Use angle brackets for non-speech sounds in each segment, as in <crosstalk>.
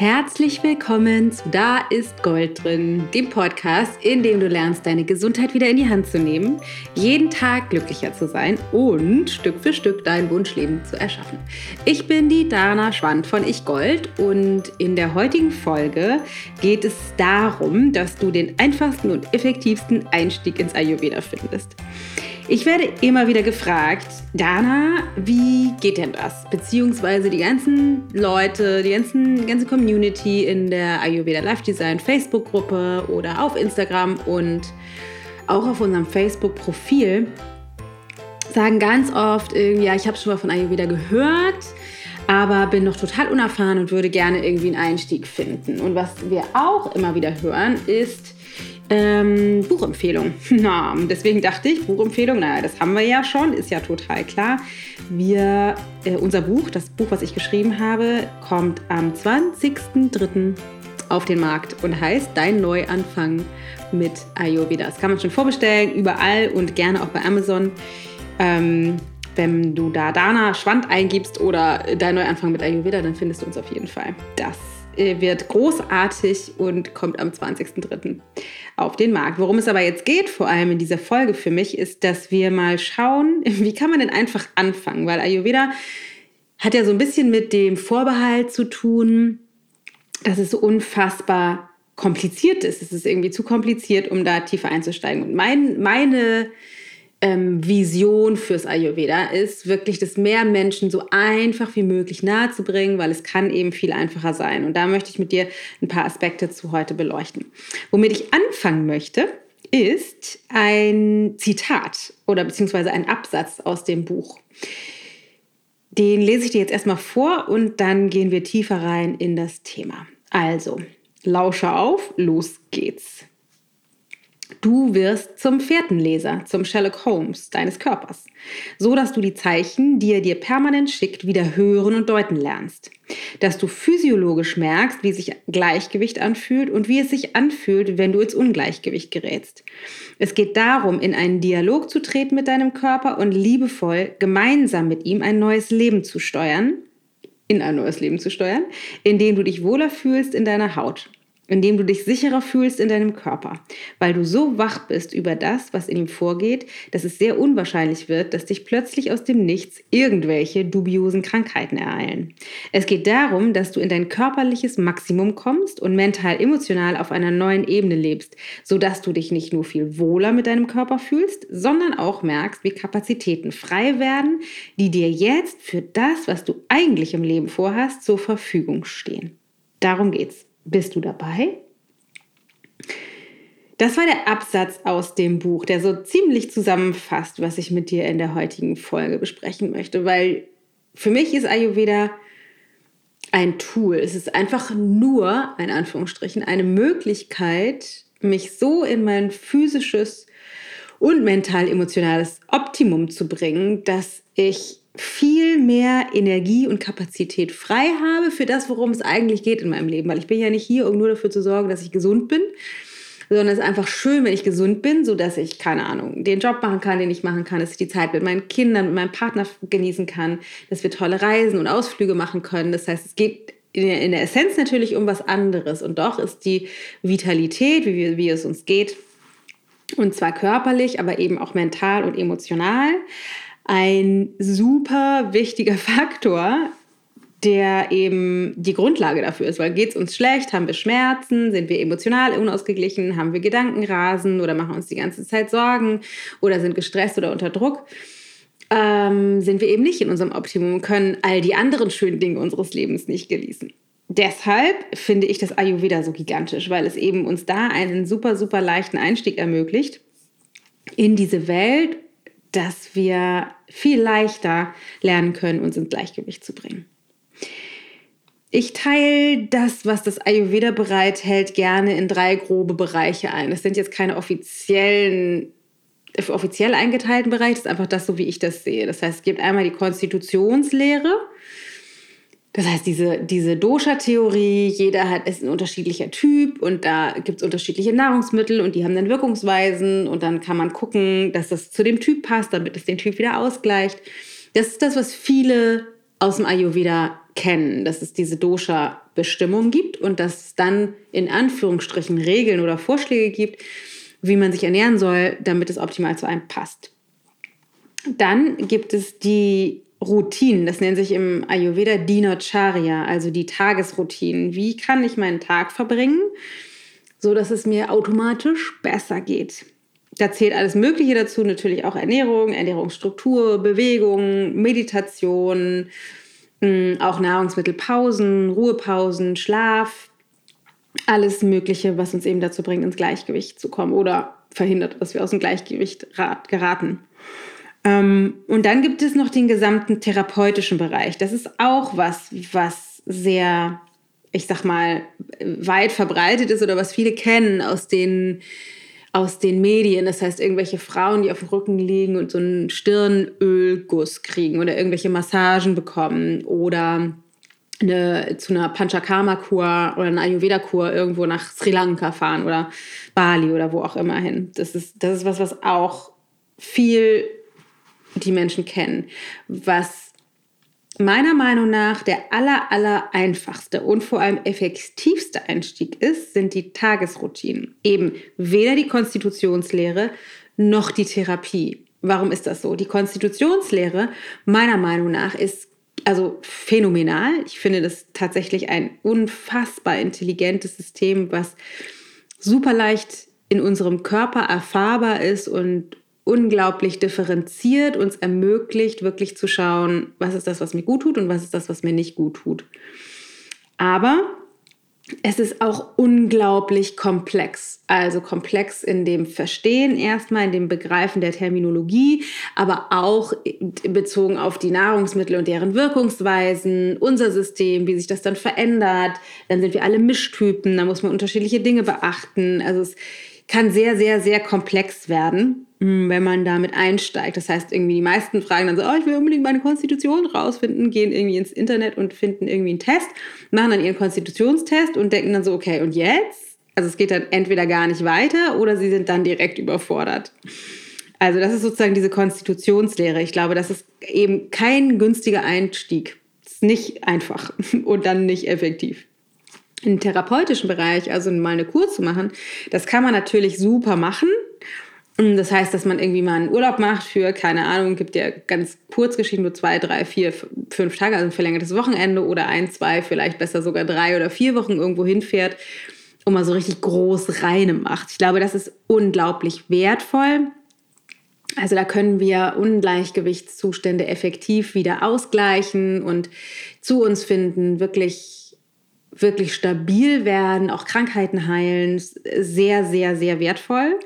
Herzlich willkommen zu Da ist Gold drin, dem Podcast, in dem du lernst, deine Gesundheit wieder in die Hand zu nehmen, jeden Tag glücklicher zu sein und Stück für Stück dein Wunschleben zu erschaffen. Ich bin die Dana Schwand von Ich Gold und in der heutigen Folge geht es darum, dass du den einfachsten und effektivsten Einstieg ins Ayurveda findest. Ich werde immer wieder gefragt, Dana, wie geht denn das? Beziehungsweise die ganzen Leute, die ganzen, ganze Community in der Ayurveda Life Design Facebook-Gruppe oder auf Instagram und auch auf unserem Facebook-Profil sagen ganz oft, ja, ich habe schon mal von Ayurveda gehört, aber bin noch total unerfahren und würde gerne irgendwie einen Einstieg finden. Und was wir auch immer wieder hören, ist, ähm, Buchempfehlung. <laughs> Na, deswegen dachte ich, Buchempfehlung, naja, das haben wir ja schon, ist ja total klar. Wir, äh, unser Buch, das Buch, was ich geschrieben habe, kommt am 20.03. auf den Markt und heißt Dein Neuanfang mit Ayurveda. Das kann man schon vorbestellen, überall und gerne auch bei Amazon. Ähm, wenn du da Dana Schwand eingibst oder Dein Neuanfang mit Ayurveda, dann findest du uns auf jeden Fall. Das wird großartig und kommt am 20.03. auf den Markt. Worum es aber jetzt geht, vor allem in dieser Folge für mich, ist, dass wir mal schauen, <laughs> wie kann man denn einfach anfangen? Weil Ayurveda hat ja so ein bisschen mit dem Vorbehalt zu tun, dass es so unfassbar kompliziert ist. Es ist irgendwie zu kompliziert, um da tiefer einzusteigen. Und mein, meine ähm, Vision fürs Ayurveda ist, wirklich das mehr Menschen so einfach wie möglich nahezubringen, weil es kann eben viel einfacher sein. Und da möchte ich mit dir ein paar Aspekte zu heute beleuchten. Womit ich anfangen möchte, ist ein Zitat oder beziehungsweise ein Absatz aus dem Buch. Den lese ich dir jetzt erstmal vor und dann gehen wir tiefer rein in das Thema. Also, lausche auf, los geht's. Du wirst zum Fährtenleser, zum Sherlock Holmes deines Körpers, so dass du die Zeichen, die er dir permanent schickt, wieder hören und deuten lernst. Dass du physiologisch merkst, wie sich Gleichgewicht anfühlt und wie es sich anfühlt, wenn du ins Ungleichgewicht gerätst. Es geht darum, in einen Dialog zu treten mit deinem Körper und liebevoll gemeinsam mit ihm ein neues Leben zu steuern, in ein neues Leben zu steuern, in dem du dich wohler fühlst in deiner Haut indem du dich sicherer fühlst in deinem Körper, weil du so wach bist über das, was in ihm vorgeht, dass es sehr unwahrscheinlich wird, dass dich plötzlich aus dem Nichts irgendwelche dubiosen Krankheiten ereilen. Es geht darum, dass du in dein körperliches Maximum kommst und mental emotional auf einer neuen Ebene lebst, sodass du dich nicht nur viel wohler mit deinem Körper fühlst, sondern auch merkst, wie Kapazitäten frei werden, die dir jetzt für das, was du eigentlich im Leben vorhast, zur Verfügung stehen. Darum geht's. Bist du dabei? Das war der Absatz aus dem Buch, der so ziemlich zusammenfasst, was ich mit dir in der heutigen Folge besprechen möchte, weil für mich ist Ayurveda ein Tool. Es ist einfach nur, in Anführungsstrichen, eine Möglichkeit, mich so in mein physisches und mental-emotionales Optimum zu bringen, dass ich viel mehr Energie und Kapazität frei habe für das, worum es eigentlich geht in meinem Leben. Weil ich bin ja nicht hier, um nur dafür zu sorgen, dass ich gesund bin, sondern es ist einfach schön, wenn ich gesund bin, sodass ich, keine Ahnung, den Job machen kann, den ich machen kann, dass ich die Zeit mit meinen Kindern, mit meinem Partner genießen kann, dass wir tolle Reisen und Ausflüge machen können. Das heißt, es geht in der, Essenz natürlich um was anderes. Und doch ist die Vitalität, wie, wie es uns geht, und zwar körperlich, aber eben auch mental und emotional, ein super wichtiger <laughs> Faktor, der eben die Grundlage dafür ist. Weil geht es uns schlecht, haben wir Schmerzen, sind wir emotional unausgeglichen, haben wir Gedankenrasen oder machen uns die ganze Zeit Sorgen oder sind gestresst oder unter Druck, ähm, sind wir eben nicht in unserem Optimum, können all die anderen schönen Dinge unseres Lebens nicht genießen. Deshalb finde ich das Ayurveda so gigantisch, weil es eben uns da einen super, super leichten Einstieg ermöglicht in diese Welt dass wir viel leichter lernen können, uns ins Gleichgewicht zu bringen. Ich teile das, was das Ayurveda bereithält, gerne in drei grobe Bereiche ein. Das sind jetzt keine offiziellen, offiziell eingeteilten Bereiche, das ist einfach das, so wie ich das sehe. Das heißt, es gibt einmal die Konstitutionslehre, das heißt, diese, diese Dosha-Theorie, jeder hat, ist ein unterschiedlicher Typ und da gibt es unterschiedliche Nahrungsmittel und die haben dann Wirkungsweisen und dann kann man gucken, dass das zu dem Typ passt, damit es den Typ wieder ausgleicht. Das ist das, was viele aus dem Ayurveda kennen, dass es diese Dosha-Bestimmung gibt und dass es dann in Anführungsstrichen Regeln oder Vorschläge gibt, wie man sich ernähren soll, damit es optimal zu einem passt. Dann gibt es die Routinen, das nennt sich im Ayurveda Dinacharya, also die Tagesroutinen. Wie kann ich meinen Tag verbringen, so dass es mir automatisch besser geht? Da zählt alles Mögliche dazu, natürlich auch Ernährung, Ernährungsstruktur, Bewegung, Meditation, hm, auch Nahrungsmittelpausen, Ruhepausen, Schlaf, alles Mögliche, was uns eben dazu bringt, ins Gleichgewicht zu kommen oder verhindert, dass wir aus dem Gleichgewicht geraten. Ähm, und dann gibt es noch den gesamten therapeutischen Bereich. Das ist auch was, was sehr, ich sag mal, weit verbreitet ist oder was viele kennen aus den aus den Medien. Das heißt, irgendwelche Frauen, die auf dem Rücken liegen und so einen Stirnölguss kriegen oder irgendwelche Massagen bekommen oder eine, zu einer Panchakarma-Kur oder einer Ayurveda-Kur irgendwo nach Sri Lanka fahren oder Bali oder wo auch immer hin. Das ist, das ist was, was auch viel die Menschen kennen. Was meiner Meinung nach der aller, aller einfachste und vor allem effektivste Einstieg ist, sind die Tagesroutinen. Eben weder die Konstitutionslehre noch die Therapie. Warum ist das so? Die Konstitutionslehre, meiner Meinung nach, ist also phänomenal. Ich finde das tatsächlich ein unfassbar intelligentes System, was super leicht in unserem Körper erfahrbar ist und unglaublich differenziert uns ermöglicht, wirklich zu schauen, was ist das, was mir gut tut und was ist das, was mir nicht gut tut. Aber es ist auch unglaublich komplex. Also komplex in dem Verstehen erstmal, in dem Begreifen der Terminologie, aber auch bezogen auf die Nahrungsmittel und deren Wirkungsweisen, unser System, wie sich das dann verändert. Dann sind wir alle Mischtypen, da muss man unterschiedliche Dinge beachten. Also es kann sehr, sehr, sehr komplex werden. Hm, wenn man damit einsteigt. Das heißt, irgendwie die meisten fragen dann so, oh, ich will unbedingt meine Konstitution rausfinden, gehen irgendwie ins Internet und finden irgendwie einen Test, machen dann ihren Konstitutionstest und denken dann so, okay, und jetzt? Also es geht dann entweder gar nicht weiter oder sie sind dann direkt überfordert. Also das ist sozusagen diese Konstitutionslehre. Ich glaube, das ist eben kein günstiger Einstieg. Das ist nicht einfach <laughs> und dann nicht effektiv. Im therapeutischen Bereich, also mal eine Kur zu machen, das kann man natürlich super machen das heißt, dass man irgendwie mal einen Urlaub macht für, keine Ahnung, gibt ja ganz kurz geschrieben, nur zwei, drei, vier, fünf Tage, also ein verlängertes Wochenende oder ein, zwei, vielleicht besser sogar drei oder vier Wochen irgendwo hinfährt und mal so richtig groß reine macht. Ich glaube, das ist unglaublich wertvoll. Also da können wir Ungleichgewichtszustände effektiv wieder ausgleichen und zu uns finden, wirklich, wirklich stabil werden, auch Krankheiten heilen. Sehr, sehr, sehr wertvoll.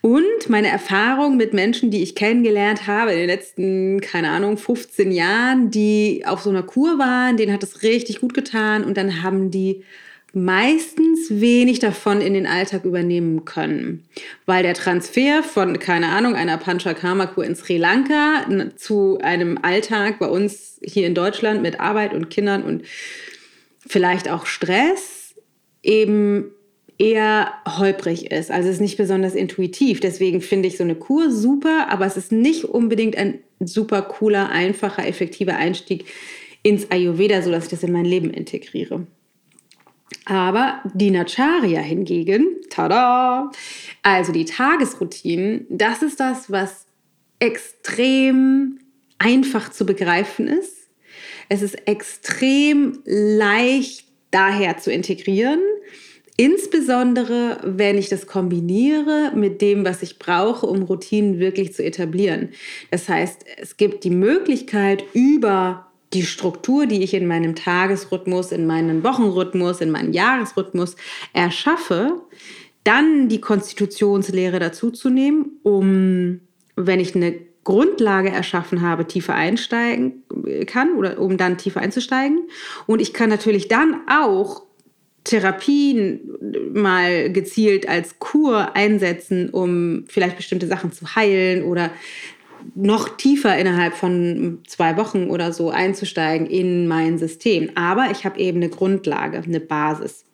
Und meine Erfahrung mit Menschen, die ich kennengelernt habe in den letzten, keine Ahnung, 15 Jahren, die auf so einer Kur waren, denen hat es richtig gut getan und dann haben die meistens wenig davon in den Alltag übernehmen können, weil der Transfer von, keine Ahnung, einer Panchakarma-Kur in Sri Lanka zu einem Alltag bei uns hier in Deutschland mit Arbeit und Kindern und vielleicht auch Stress eben eher holprig ist. Also es ist nicht besonders intuitiv. Deswegen finde ich so eine Kur super, aber es ist nicht unbedingt ein super cooler, einfacher, effektiver Einstieg ins Ayurveda, sodass ich das in mein Leben integriere. Aber die Nacharya hingegen, tada, also die Tagesroutinen, das ist das, was extrem einfach zu begreifen ist. Es ist extrem leicht daher zu integrieren. Insbesondere, wenn ich das kombiniere mit dem, was ich brauche, um Routinen wirklich zu etablieren. Das heißt, es gibt die Möglichkeit, über die Struktur, die ich in meinem Tagesrhythmus, in meinem Wochenrhythmus, in meinem Jahresrhythmus erschaffe, dann die Konstitutionslehre dazuzunehmen, um, wenn ich eine Grundlage erschaffen habe, tiefer einsteigen kann oder um dann tiefer einzusteigen. Und ich kann natürlich dann auch Therapien mal gezielt als Kur einsetzen, um vielleicht bestimmte Sachen zu heilen oder noch tiefer innerhalb von zwei Wochen oder so einzusteigen in mein System. Aber ich habe eben eine Grundlage, eine Basis.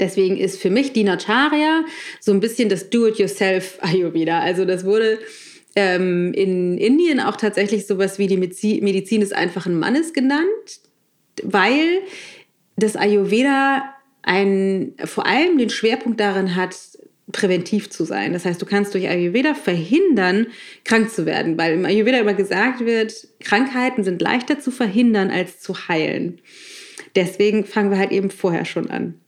Deswegen ist für mich Dinacharya so ein bisschen das Do-it-yourself Ayurveda. Also das wurde ähm, in Indien auch tatsächlich sowas wie die Medizin des einfachen Mannes genannt weil das Ayurveda ein, vor allem den Schwerpunkt darin hat, präventiv zu sein. Das heißt, du kannst durch Ayurveda verhindern, krank zu werden, weil im Ayurveda immer gesagt wird, Krankheiten sind leichter zu verhindern als zu heilen. Deswegen fangen wir halt eben vorher schon an.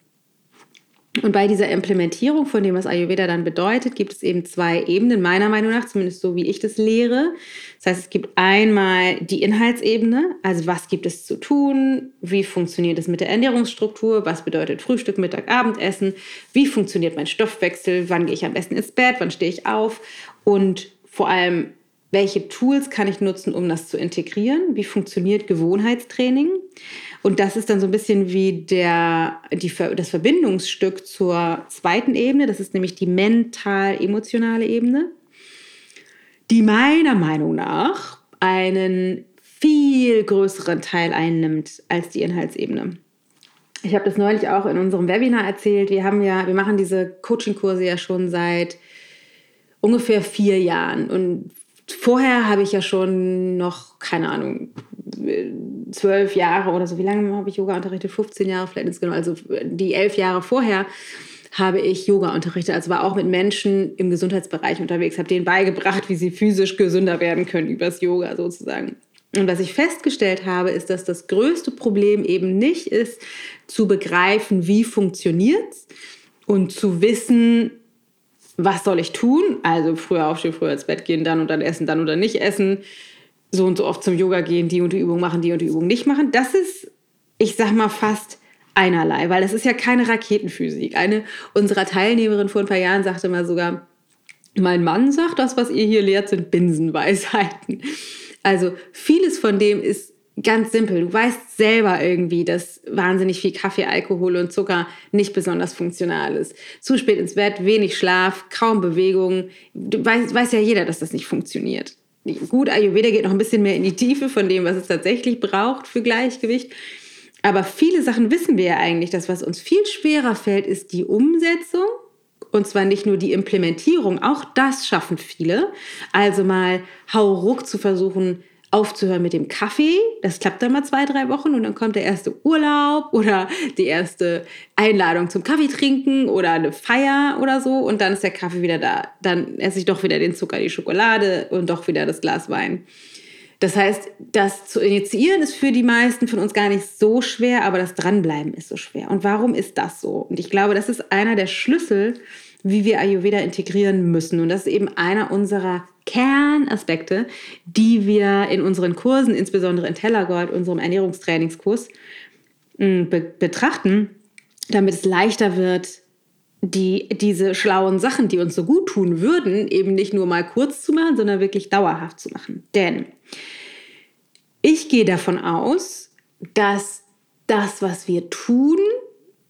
Und bei dieser Implementierung von dem, was Ayurveda dann bedeutet, gibt es eben zwei Ebenen, meiner Meinung nach, zumindest so wie ich das lehre. Das heißt, es gibt einmal die Inhaltsebene, also was gibt es zu tun, wie funktioniert es mit der Ernährungsstruktur, was bedeutet Frühstück, Mittag, Abendessen, wie funktioniert mein Stoffwechsel, wann gehe ich am besten ins Bett, wann stehe ich auf und vor allem, welche Tools kann ich nutzen, um das zu integrieren, wie funktioniert Gewohnheitstraining. Und das ist dann so ein bisschen wie der, die, das Verbindungsstück zur zweiten Ebene. Das ist nämlich die mental-emotionale Ebene, die meiner Meinung nach einen viel größeren Teil einnimmt als die Inhaltsebene. Ich habe das neulich auch in unserem Webinar erzählt. Wir haben ja, wir machen diese Coaching-Kurse ja schon seit ungefähr vier Jahren. Und vorher habe ich ja schon noch, keine Ahnung, zwölf Jahre oder so, wie lange habe ich Yoga unterrichtet? 15 Jahre vielleicht insgesamt. Also die elf Jahre vorher habe ich Yoga unterrichtet, also war auch mit Menschen im Gesundheitsbereich unterwegs, habe denen beigebracht, wie sie physisch gesünder werden können übers Yoga sozusagen. Und was ich festgestellt habe, ist, dass das größte Problem eben nicht ist, zu begreifen, wie funktioniert es und zu wissen, was soll ich tun? Also früher aufstehen, früher ins Bett gehen, dann und dann essen, dann oder nicht essen, so und so oft zum Yoga gehen, die und die Übung machen, die und die Übung nicht machen. Das ist, ich sag mal, fast einerlei, weil das ist ja keine Raketenphysik. Eine unserer Teilnehmerinnen vor ein paar Jahren sagte mal sogar, mein Mann sagt, das, was ihr hier lehrt, sind Binsenweisheiten. Also vieles von dem ist ganz simpel. Du weißt selber irgendwie, dass wahnsinnig viel Kaffee, Alkohol und Zucker nicht besonders funktional ist. Zu spät ins Bett, wenig Schlaf, kaum Bewegung. Du weißt, weiß ja jeder, dass das nicht funktioniert. Gut, Ayurveda geht noch ein bisschen mehr in die Tiefe von dem, was es tatsächlich braucht für Gleichgewicht. Aber viele Sachen wissen wir ja eigentlich. Das, was uns viel schwerer fällt, ist die Umsetzung. Und zwar nicht nur die Implementierung, auch das schaffen viele. Also mal hauruck zu versuchen, aufzuhören mit dem Kaffee. Das klappt dann mal zwei, drei Wochen und dann kommt der erste Urlaub oder die erste Einladung zum Kaffee trinken oder eine Feier oder so und dann ist der Kaffee wieder da. Dann esse ich doch wieder den Zucker, die Schokolade und doch wieder das Glas Wein. Das heißt, das zu initiieren ist für die meisten von uns gar nicht so schwer, aber das Dranbleiben ist so schwer. Und warum ist das so? Und ich glaube, das ist einer der Schlüssel, wie wir Ayurveda integrieren müssen. Und das ist eben einer unserer Kernaspekte, die wir in unseren Kursen, insbesondere in Tellergold, unserem Ernährungstrainingskurs, mm, be betrachten, damit es leichter wird, die, diese schlauen Sachen, die uns so gut tun würden, eben nicht nur mal kurz zu machen, sondern wirklich dauerhaft zu machen. Denn ich gehe davon aus, dass das, was wir tun,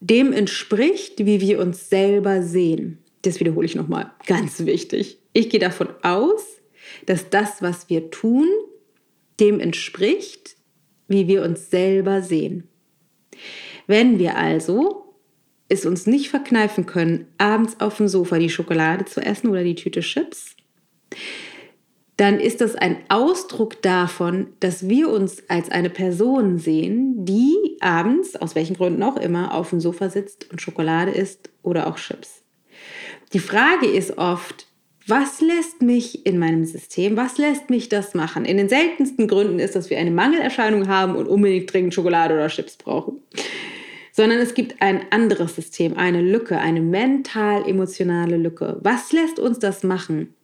dem entspricht, wie wir uns selber sehen. Das wiederhole ich nochmal, ganz wichtig. Ich gehe davon aus, dass das, was wir tun, dem entspricht, wie wir uns selber sehen. Wenn wir also es uns nicht verkneifen können, abends auf dem Sofa die Schokolade zu essen oder die Tüte Chips, dann ist das ein Ausdruck davon, dass wir uns als eine Person sehen, die abends, aus welchen Gründen auch immer, auf dem Sofa sitzt und Schokolade isst oder auch Chips. Die Frage ist oft, was lässt mich in meinem System, was lässt mich das machen? In den seltensten Gründen ist, dass wir eine Mangelerscheinung haben und unbedingt dringend Schokolade oder Chips brauchen. Sondern es gibt ein anderes System, eine Lücke, eine mental-emotionale Lücke. Was lässt uns das machen?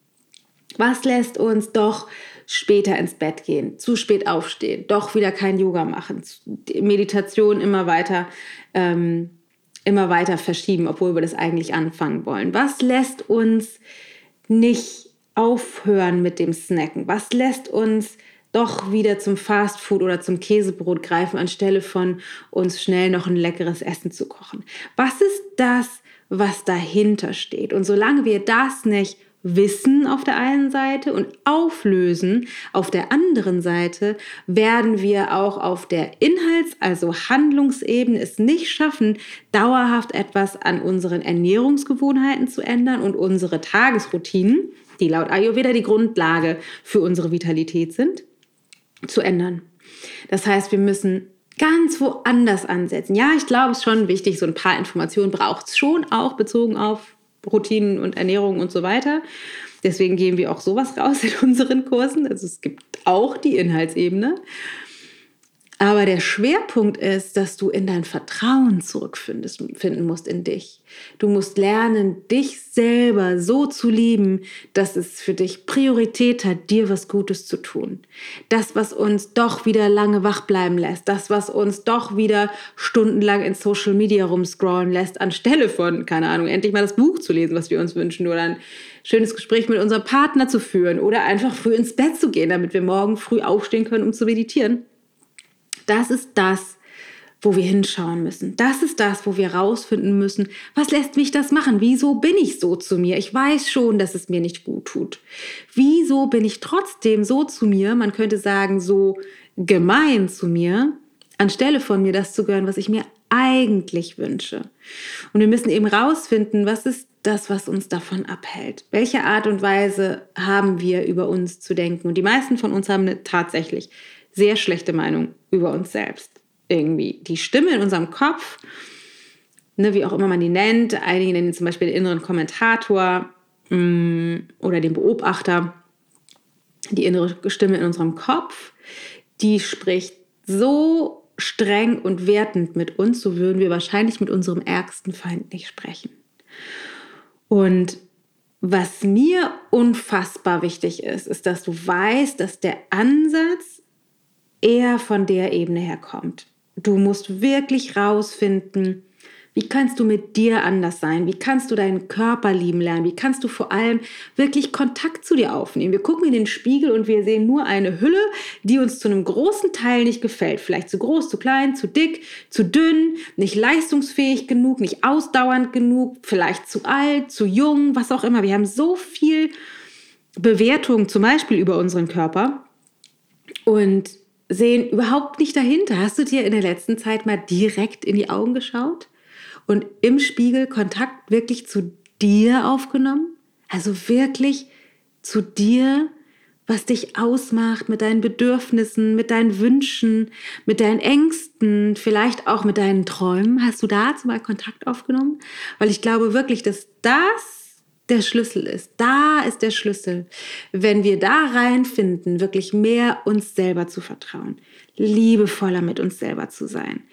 Was lässt uns doch später ins Bett gehen, zu spät aufstehen, doch wieder kein Yoga machen, Meditation immer weiter ähm, immer weiter verschieben, obwohl wir das eigentlich anfangen wollen? Was lässt uns nicht aufhören mit dem Snacken? Was lässt uns doch wieder zum Fastfood oder zum Käsebrot greifen, anstelle von uns schnell noch ein leckeres Essen zu kochen? Was ist das, was dahinter steht? Und solange wir das nicht Wissen auf der einen Seite und Auflösen auf der anderen Seite werden wir auch auf der Inhalts-, also Handlungsebene es nicht schaffen, dauerhaft etwas an unseren Ernährungsgewohnheiten zu ändern und unsere Tagesroutinen, die laut Ayurveda die Grundlage für unsere Vitalität sind, zu ändern. Das heißt, wir müssen ganz woanders ansetzen. Ja, ich glaube, es ist schon wichtig, so ein paar Informationen braucht es schon auch bezogen auf Routinen und Ernährung und so weiter. Deswegen gehen wir auch sowas raus in unseren Kursen. Also es gibt auch die Inhaltsebene. Aber der Schwerpunkt ist, dass du in dein Vertrauen zurückfinden musst in dich. Du musst lernen, dich selber so zu lieben, dass es für dich Priorität hat, dir was Gutes zu tun. Das, was uns doch wieder lange wach bleiben lässt, das, was uns doch wieder stundenlang in Social Media rumscrollen lässt, anstelle von, keine Ahnung, endlich mal das Buch zu lesen, was wir uns wünschen oder ein schönes Gespräch mit unserem Partner zu führen oder einfach früh ins Bett zu gehen, damit wir morgen früh aufstehen können, um zu meditieren das ist das, wo wir hinschauen müssen. Das ist das, wo wir rausfinden müssen, was lässt mich das machen? Wieso bin ich so zu mir? Ich weiß schon, dass es mir nicht gut tut. Wieso bin ich trotzdem so zu mir? Man könnte sagen, so gemein zu mir, anstelle von mir das zu gönnen, was ich mir eigentlich wünsche. Und wir müssen eben rausfinden, was ist das, was uns davon abhält? Welche Art und Weise haben wir über uns zu denken? Und die meisten von uns haben tatsächlich sehr schlechte Meinung über uns selbst. Irgendwie die Stimme in unserem Kopf, ne, wie auch immer man die nennt, einige nennen zum Beispiel den inneren Kommentator mh, mm, oder den Beobachter, die innere Stimme in unserem Kopf, die spricht so streng und wertend mit uns, so würden wir wahrscheinlich mit unserem ärgsten Feind nicht sprechen. Und was mir unfassbar wichtig ist, ist, dass du weißt, dass der Ansatz eher von der Ebene her kommt. Du musst wirklich rausfinden, wie kannst du mit dir anders sein? Wie kannst du deinen Körper lieben lernen? Wie kannst du vor allem wirklich Kontakt zu dir aufnehmen? Wir gucken in den Spiegel und wir sehen nur eine Hülle, die uns zu einem großen Teil nicht gefällt. Vielleicht zu groß, zu klein, zu dick, zu dünn, nicht leistungsfähig genug, nicht ausdauernd genug, vielleicht zu alt, zu jung, was auch immer. Wir haben so viel Bewertung zum Beispiel über unseren Körper. Und sehen überhaupt nicht dahinter. Hast du dir in der letzten Zeit mal direkt in die Augen geschaut und im Spiegel Kontakt wirklich zu dir aufgenommen? Also wirklich zu dir, was dich ausmacht mit deinen Bedürfnissen, mit deinen Wünschen, mit deinen Ängsten, vielleicht auch mit deinen Träumen. Hast du dazu mal Kontakt aufgenommen? Weil ich glaube wirklich, dass das der Schlüssel ist. Da ist der Schlüssel. Wenn wir da reinfinden, wirklich mehr uns selber zu vertrauen, liebevoller mit uns selber zu sein,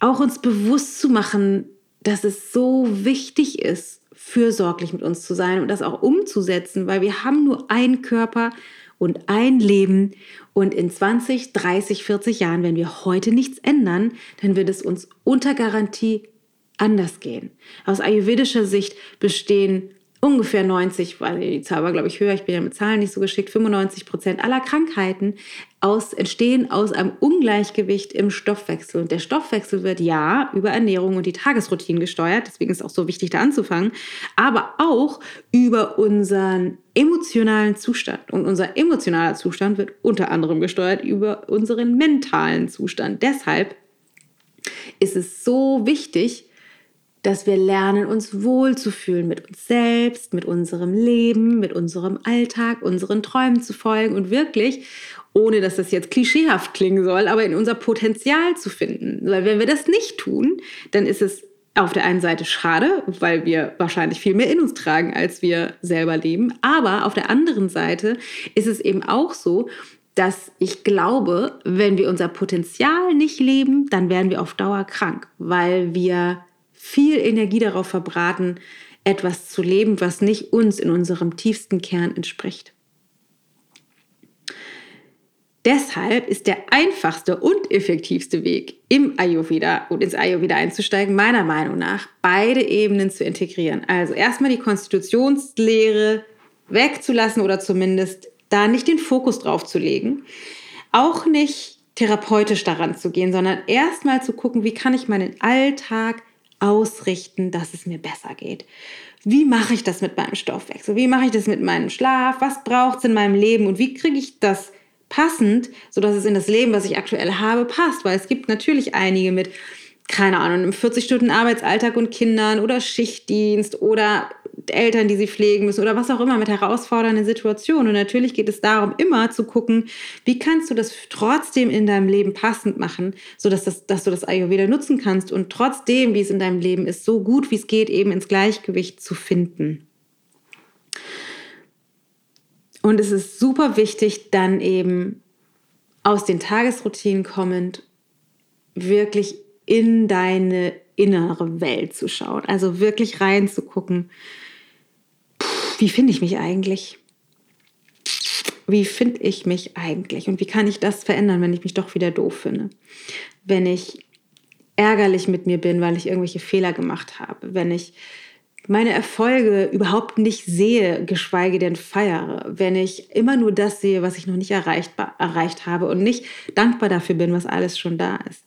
auch uns bewusst zu machen, dass es so wichtig ist, fürsorglich mit uns zu sein und das auch umzusetzen, weil wir haben nur einen Körper und ein Leben und in 20, 30, 40 Jahren, wenn wir heute nichts ändern, dann wird es uns unter Garantie anders gehen. Aus ayurvedischer Sicht bestehen ungefähr 90, weil die Zahl war, glaube ich, höher, ich bin ja mit Zahlen nicht so geschickt, 95 Prozent aller Krankheiten aus, entstehen aus einem Ungleichgewicht im Stoffwechsel. Und der Stoffwechsel wird ja über Ernährung und die Tagesroutinen gesteuert, deswegen ist es auch so wichtig, da anzufangen, aber auch über unseren emotionalen Zustand. Und unser emotionaler Zustand wird unter anderem gesteuert über unseren mentalen Zustand. Deshalb ist es so wichtig, dass wir lernen, uns wohlzufühlen mit uns selbst, mit unserem Leben, mit unserem Alltag, unseren Träumen zu folgen und wirklich, ohne dass das jetzt klischeehaft klingen soll, aber in unser Potenzial zu finden. Weil wenn wir das nicht tun, dann ist es auf der einen Seite schade, weil wir wahrscheinlich viel mehr in uns tragen, als wir selber leben. Aber auf der anderen Seite ist es eben auch so, dass ich glaube, wenn wir unser Potenzial nicht leben, dann werden wir auf Dauer krank, weil wir viel Energie darauf verbraten, etwas zu leben, was nicht uns in unserem tiefsten Kern entspricht. Deshalb ist der einfachste und effektivste Weg, im Ayurveda und ins Ayurveda einzusteigen, meiner Meinung nach, beide Ebenen zu integrieren. Also erstmal die Konstitutionslehre wegzulassen oder zumindest da nicht den Fokus drauf zu legen. Auch nicht therapeutisch daran zu gehen, sondern erstmal zu gucken, wie kann ich meinen Alltag ausrichten, dass es mir besser geht. Wie mache ich das mit meinem Stoffwechsel? Wie mache ich das mit meinem Schlaf? Was braucht es in meinem Leben? Und wie kriege ich das passend, sodass es in das Leben, was ich aktuell habe, passt? Weil es gibt natürlich einige mit, keine Ahnung, einem 40 Stunden Arbeitsalltag und Kindern oder Schichtdienst oder Eltern, die sie pflegen müssen oder was auch immer mit herausfordernden Situationen. Und natürlich geht es darum, immer zu gucken, wie kannst du das trotzdem in deinem Leben passend machen, sodass das, dass du das Ayurveda nutzen kannst und trotzdem, wie es in deinem Leben ist, so gut wie es geht, eben ins Gleichgewicht zu finden. Und es ist super wichtig, dann eben aus den Tagesroutinen kommend wirklich in deine innere Welt zu schauen. Also wirklich reinzugucken, wie finde ich mich eigentlich? Wie finde ich mich eigentlich? Und wie kann ich das verändern, wenn ich mich doch wieder doof finde? Wenn ich ärgerlich mit mir bin, weil ich irgendwelche Fehler gemacht habe. Wenn ich meine Erfolge überhaupt nicht sehe, geschweige denn feiere, wenn ich immer nur das sehe, was ich noch nicht erreicht, erreicht habe und nicht dankbar dafür bin, was alles schon da ist,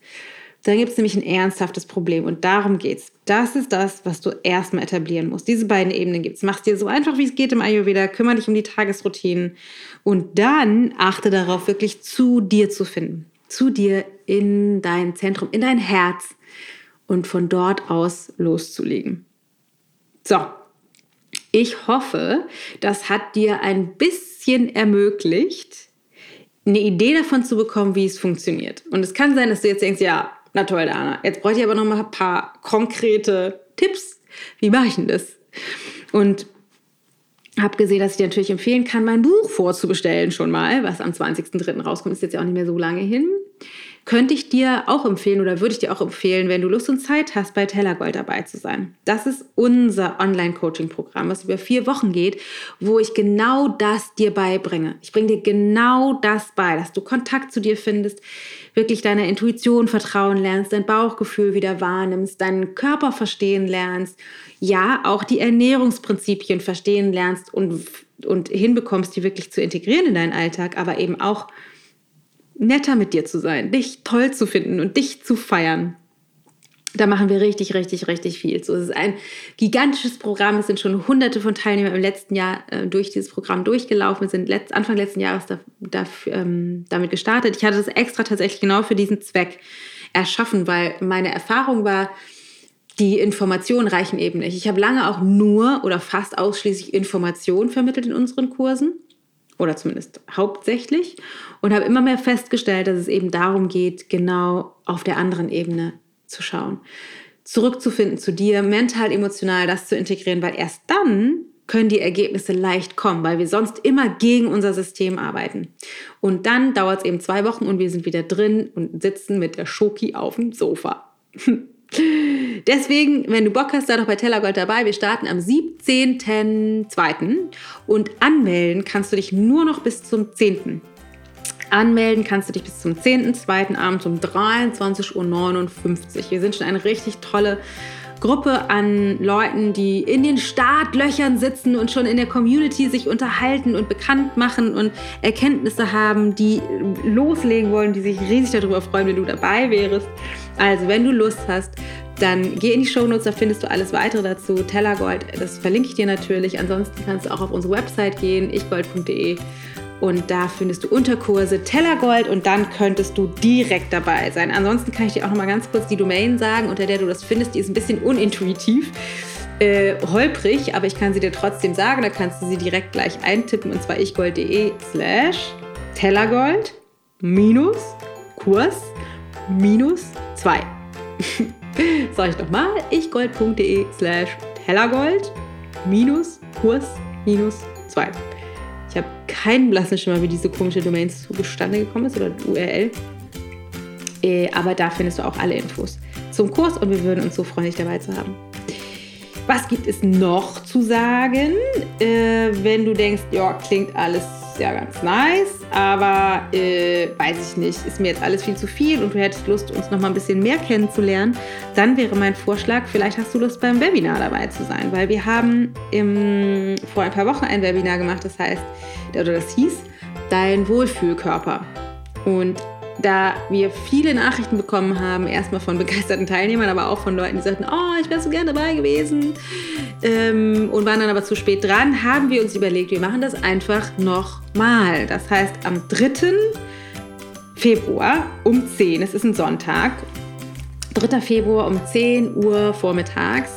dann gibt es nämlich ein ernsthaftes Problem und darum geht es. Das ist das, was du erstmal etablieren musst. Diese beiden Ebenen gibt es. Mach es dir so einfach, wie es geht im Ayurveda, kümmere dich um die Tagesroutinen und dann achte darauf, wirklich zu dir zu finden. Zu dir in dein Zentrum, in dein Herz und von dort aus loszulegen. So, ich hoffe, das hat dir ein bisschen ermöglicht, eine Idee davon zu bekommen, wie es funktioniert. Und es kann sein, dass du jetzt denkst, ja, na toll, Dana, jetzt bräuchte ich aber noch mal ein paar konkrete Tipps. Wie mache ich denn das? Und habe gesehen, dass ich dir natürlich empfehlen kann, mein Buch vorzubestellen schon mal, was am 20.03. rauskommt, ist jetzt ja auch nicht mehr so lange hin könnte ich dir auch empfehlen oder würde ich dir auch empfehlen, wenn du Lust und Zeit hast, bei Tellergold dabei zu sein. Das ist unser Online-Coaching-Programm, was über vier Wochen geht, wo ich genau das dir beibringe. Ich bringe dir genau das bei, dass du Kontakt zu dir findest, wirklich deiner Intuition vertrauen lernst, dein Bauchgefühl wieder wahrnimmst, deinen Körper verstehen lernst, ja, auch die Ernährungsprinzipien verstehen lernst und, und hinbekommst, die wirklich zu integrieren in deinen Alltag, aber eben auch netter mit dir zu sein, dich toll zu finden und dich zu feiern. Da machen wir richtig, richtig, richtig viel. So, es ist ein gigantisches Programm. Es sind schon hunderte von Teilnehmern im letzten Jahr äh, durch dieses Programm durchgelaufen. Wir sind letzt, Anfang letzten Jahres da, da, ähm, damit gestartet. Ich hatte das extra tatsächlich genau für diesen Zweck erschaffen, weil meine Erfahrung war, die Informationen reichen eben nicht. Ich habe lange auch nur oder fast ausschließlich Informationen vermittelt in unseren Kursen oder zumindest hauptsächlich und habe immer mehr festgestellt, dass es eben darum geht, genau auf der anderen Ebene zu schauen, zurückzufinden zu dir, mental, emotional das zu integrieren, weil erst dann können die Ergebnisse leicht kommen, weil wir sonst immer gegen unser System arbeiten. Und dann dauert es eben zwei Wochen und wir sind wieder drin und sitzen mit der Schoki auf dem Sofa. <laughs> Deswegen, wenn du Bock hast, sei doch bei Tellergold dabei. Wir starten am 17.02. und anmelden kannst du dich nur noch bis zum 10. Anmelden kannst du dich bis zum 10.02. abends um 23.59 Uhr. Wir sind schon eine richtig tolle Gruppe an Leuten, die in den Startlöchern sitzen und schon in der Community sich unterhalten und bekannt machen und Erkenntnisse haben, die loslegen wollen, die sich riesig darüber freuen, wenn du dabei wärst. Also, wenn du Lust hast, dann geh in die Shownotes, da findest du alles weitere dazu. Tellergold, das verlinke ich dir natürlich. Ansonsten kannst du auch auf unsere Website gehen, ichgold.de und da findest du Unterkurse Tellergold und dann könntest du direkt dabei sein. Ansonsten kann ich dir auch noch mal ganz kurz die Domain sagen, unter der du das findest. Die ist ein bisschen unintuitiv, äh, holprig, aber ich kann sie dir trotzdem sagen. Da kannst du sie direkt gleich eintippen und zwar ichgold.de slash Tellergold minus Kurs minus 2. <laughs> Sag ich nochmal, ichgold.de slash Tellergold minus Kurs minus 2. Ich habe keinen blassen Schimmer, wie diese komische Domain zustande gekommen ist oder URL. Äh, aber da findest du auch alle Infos zum Kurs und wir würden uns so freuen, dich dabei zu haben. Was gibt es noch zu sagen? Äh, wenn du denkst, ja, klingt alles ja ganz nice, aber äh, weiß ich nicht, ist mir jetzt alles viel zu viel und du hättest Lust, uns noch mal ein bisschen mehr kennenzulernen, dann wäre mein Vorschlag, vielleicht hast du Lust beim Webinar dabei zu sein, weil wir haben im, vor ein paar Wochen ein Webinar gemacht, das heißt, oder das hieß, dein Wohlfühlkörper. Und da wir viele Nachrichten bekommen haben, erstmal von begeisterten Teilnehmern, aber auch von Leuten, die sagten, oh, ich wäre so gerne dabei gewesen ähm, und waren dann aber zu spät dran, haben wir uns überlegt, wir machen das einfach nochmal. Das heißt, am 3. Februar um 10, es ist ein Sonntag, 3. Februar um 10 Uhr vormittags,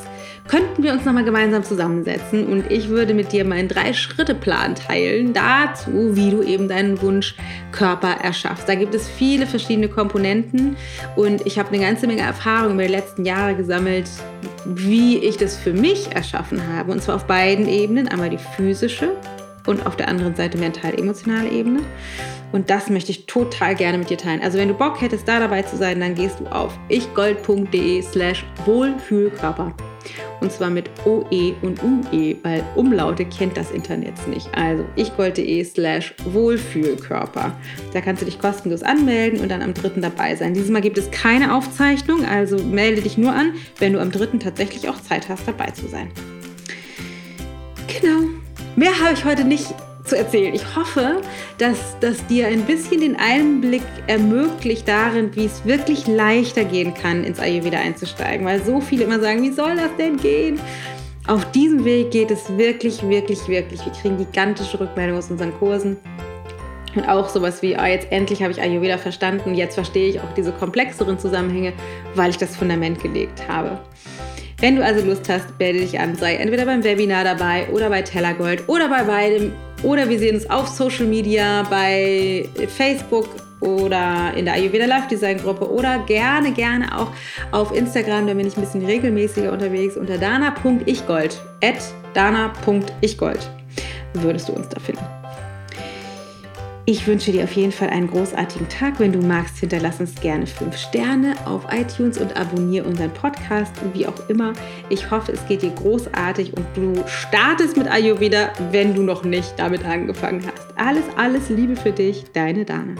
könnten wir uns nochmal gemeinsam zusammensetzen und ich würde mit dir meinen Drei-Schritte-Plan teilen dazu, wie du eben deinen Wunschkörper erschaffst. Da gibt es viele verschiedene Komponenten und ich habe eine ganze Menge Erfahrung über die letzten Jahre gesammelt, wie ich das für mich erschaffen habe. Und zwar auf beiden Ebenen. Einmal die physische und auf der anderen Seite mental-emotionale Ebene. Und das möchte ich total gerne mit dir teilen. Also wenn du Bock hättest, da dabei zu sein, dann gehst du auf ichgold.de slash Wohlfühlkörper. Und zwar mit OE und UE, weil Umlaute kennt das Internet nicht. Also ichgold.de slash Wohlfühlkörper. Da kannst du dich kostenlos anmelden und dann am 3. dabei sein. Dieses Mal gibt es keine Aufzeichnung, also melde dich nur an, wenn du am 3. tatsächlich auch Zeit hast, dabei zu sein. Genau. Mehr habe ich heute nicht zu erzählen. Ich hoffe, dass das dir ein bisschen den Einblick ermöglicht darin, wie es wirklich leichter gehen kann, ins Ayurveda einzusteigen. Weil so viele immer sagen, wie soll das denn gehen? Auf diesem Weg geht es wirklich, wirklich, wirklich. Wir kriegen gigantische Rückmeldungen aus unseren Kursen. Und auch sowas wie, ah, jetzt endlich habe ich Ayurveda verstanden, jetzt verstehe ich auch diese komplexeren Zusammenhänge, weil ich das Fundament gelegt habe. Wenn du also Lust hast, melde dich an, sei entweder beim Webinar dabei oder bei Tellergold oder bei beidem. Oder wir sehen uns auf Social Media, bei Facebook oder in der Ayurveda Live Design Gruppe oder gerne, gerne auch auf Instagram, da bin ich ein bisschen regelmäßiger unterwegs unter dana.ichgold. At dana.ichgold würdest du uns da finden. Ich wünsche dir auf jeden Fall einen großartigen Tag. Wenn du magst, hinterlass uns gerne 5 Sterne auf iTunes und abonniere unseren Podcast, wie auch immer. Ich hoffe, es geht dir großartig und du startest mit Ayurveda, wenn du noch nicht damit angefangen hast. Alles, alles Liebe für dich, deine Dana.